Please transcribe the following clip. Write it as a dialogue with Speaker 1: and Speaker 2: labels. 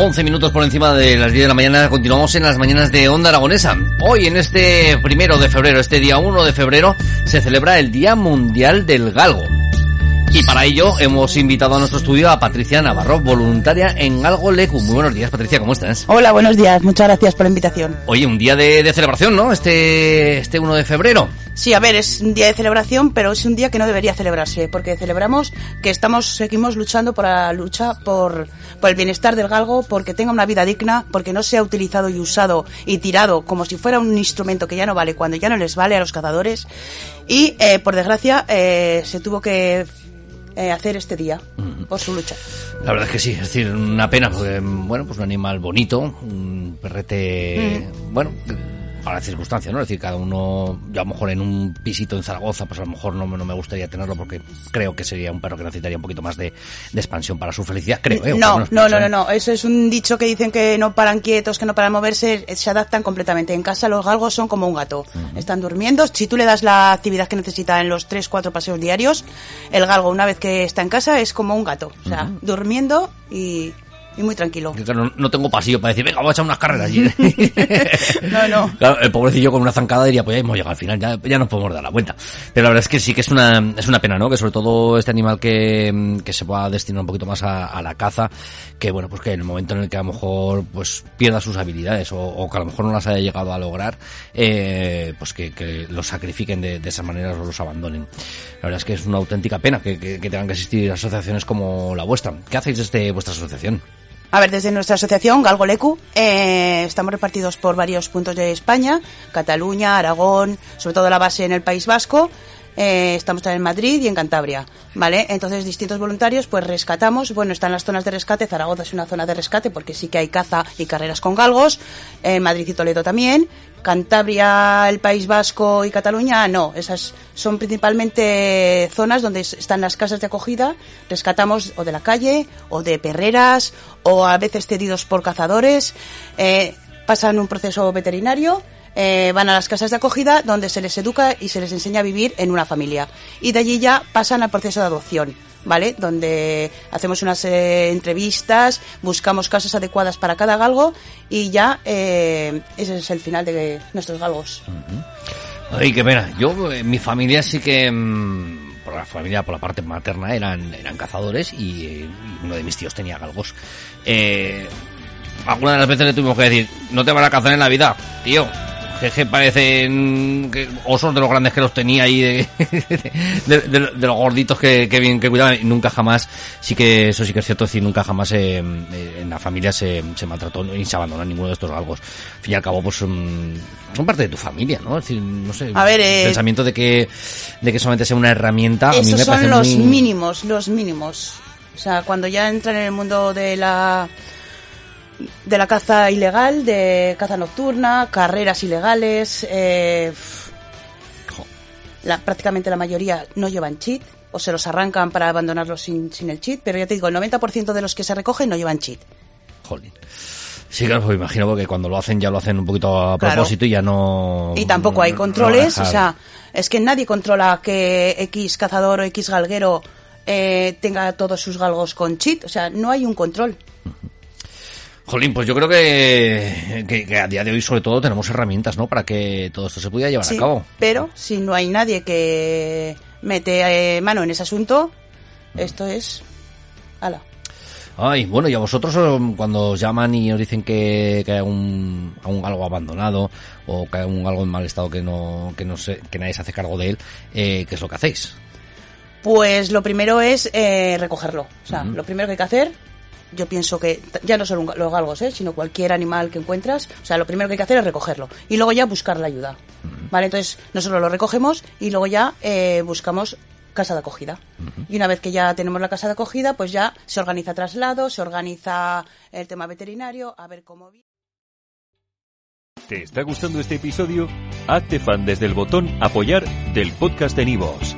Speaker 1: 11 minutos por encima de las 10 de la mañana, continuamos en las mañanas de Onda Aragonesa. Hoy, en este primero de febrero, este día 1 de febrero, se celebra el Día Mundial del Galgo. Y para ello hemos invitado a nuestro estudio a Patricia Navarro, voluntaria en Galgo Lecu. Muy buenos días, Patricia, ¿cómo estás?
Speaker 2: Hola, buenos días, muchas gracias por la invitación.
Speaker 1: Oye, un día de, de celebración, ¿no? Este, este 1 de febrero.
Speaker 2: Sí, a ver, es un día de celebración, pero es un día que no debería celebrarse, porque celebramos que estamos, seguimos luchando por la lucha por, por el bienestar del galgo, porque tenga una vida digna, porque no sea utilizado y usado y tirado como si fuera un instrumento que ya no vale cuando ya no les vale a los cazadores. Y, eh, por desgracia, eh, se tuvo que eh, hacer este día por su lucha.
Speaker 1: La verdad es que sí, es decir, una pena, porque, bueno, pues un animal bonito, un perrete, bueno, para las circunstancias, ¿no? Es decir, cada uno, yo a lo mejor en un pisito en Zaragoza, pues a lo mejor no, no me gustaría tenerlo porque creo que sería un perro que necesitaría un poquito más de, de expansión para su felicidad, creo, ¿eh?
Speaker 2: No,
Speaker 1: menos
Speaker 2: no,
Speaker 1: pienso,
Speaker 2: no, no,
Speaker 1: ¿eh?
Speaker 2: no, eso es un dicho que dicen que no paran quietos, que no paran moverse, eh, se adaptan completamente. En casa los galgos son como un gato, están durmiendo. Si tú le das la actividad que necesita en los tres, cuatro paseos diarios, el galgo una vez que está en casa es como un gato, o sea, durmiendo y, y muy tranquilo.
Speaker 1: Que claro, no tengo pasillo para decir, venga, vamos a echar unas carreras. allí".
Speaker 2: No, no.
Speaker 1: Claro, el pobrecillo con una zancada diría, pues ya hemos llegado al final, ya, ya nos podemos dar la vuelta. Pero la verdad es que sí que es una, es una pena, ¿no? Que sobre todo este animal que, que se pueda destinar un poquito más a, a la caza, que bueno, pues que en el momento en el que a lo mejor pues pierda sus habilidades o, o que a lo mejor no las haya llegado a lograr, eh, pues que, que los sacrifiquen de, de esa manera o los abandonen. La verdad es que es una auténtica pena que, que, que tengan que existir asociaciones como la vuestra. ¿Qué hacéis desde vuestra asociación?
Speaker 2: A ver, desde nuestra asociación, Galgolecu, eh, estamos repartidos por varios puntos de España, Cataluña, Aragón, sobre todo la base en el País Vasco. Eh, estamos en Madrid y en Cantabria, ¿vale? Entonces, distintos voluntarios, pues rescatamos. Bueno, están las zonas de rescate. Zaragoza es una zona de rescate porque sí que hay caza y carreras con galgos. Madrid y Toledo también. Cantabria, el País Vasco y Cataluña, no. Esas son principalmente zonas donde es- están las casas de acogida. Rescatamos o de la calle, o de perreras, o a veces cedidos por cazadores. Eh, pasan un proceso veterinario. Eh, van a las casas de acogida donde se les educa y se les enseña a vivir en una familia. Y de allí ya pasan al proceso de adopción. ¿Vale? Donde hacemos unas eh, entrevistas, buscamos casas adecuadas para cada galgo y ya eh, ese es el final de nuestros galgos.
Speaker 1: Ay, qué pena. Yo, en mi familia sí que, mm, por la familia, por la parte materna, eran, eran cazadores y, eh, y uno de mis tíos tenía galgos. Eh, alguna de las veces le tuvimos que decir, no te van a cazar en la vida, tío. Que parecen que osos de los grandes que los tenía ahí, de, de, de- de los gorditos que, que bien que cuidaban. Y nunca jamás, sí que eso sí que es cierto, es decir, nunca jamás eh, eh, en la familia se, se maltrató ni se abandonó ninguno de estos galgos. Al fin y al cabo, pues son, son parte de tu familia, ¿no? Es decir, no sé,
Speaker 2: A ver,
Speaker 1: el
Speaker 2: eh,
Speaker 1: pensamiento de que, de que solamente sea una herramienta, a mí
Speaker 2: Esos
Speaker 1: me
Speaker 2: son los
Speaker 1: muy...
Speaker 2: mínimos, los mínimos. O sea, cuando ya entran en el mundo de la de la caza ilegal, de caza nocturna, carreras ilegales, eh, la, prácticamente la mayoría no llevan cheat o se los arrancan para abandonarlos sin, sin el cheat, pero ya te digo, el 90% de los que se recogen no llevan cheat.
Speaker 1: Jolín. Sí, claro, pues imagino porque cuando lo hacen ya lo hacen un poquito a
Speaker 2: Claro.
Speaker 1: propósito y ya no...
Speaker 2: Y tampoco hay controles, o sea, es que nadie controla que X cazador o X galguero eh, tenga todos sus galgos con cheat, o sea, no hay un control.
Speaker 1: Jolín, pues yo creo que, que, que a día de hoy sobre todo tenemos herramientas, ¿no? Para que todo esto se pudiera llevar
Speaker 2: Sí,
Speaker 1: a cabo.
Speaker 2: pero si no hay nadie que mete eh, mano en ese asunto, esto es... Ala.
Speaker 1: Ay, bueno, y a vosotros um, cuando os llaman y os dicen que, que hay un, un algo abandonado o que hay un algo en mal estado que no, que no sé, que nadie se hace cargo de él, eh, ¿qué es lo que hacéis?
Speaker 2: Pues lo primero es eh, recogerlo. O sea, lo primero que hay que hacer, yo pienso que ya no solo los galgos, ¿eh? sino cualquier animal que encuentras, o sea, lo primero que hay que hacer es recogerlo. Y luego ya buscar la ayuda. ¿Vale? Entonces, nosotros lo recogemos y luego ya eh, buscamos casa de acogida. Y una vez que ya tenemos la casa de acogida, pues ya se organiza traslado, se organiza el tema veterinario, a ver cómo...
Speaker 3: ¿Te está gustando este episodio? Hazte fan desde el botón Apoyar del podcast de Nivos.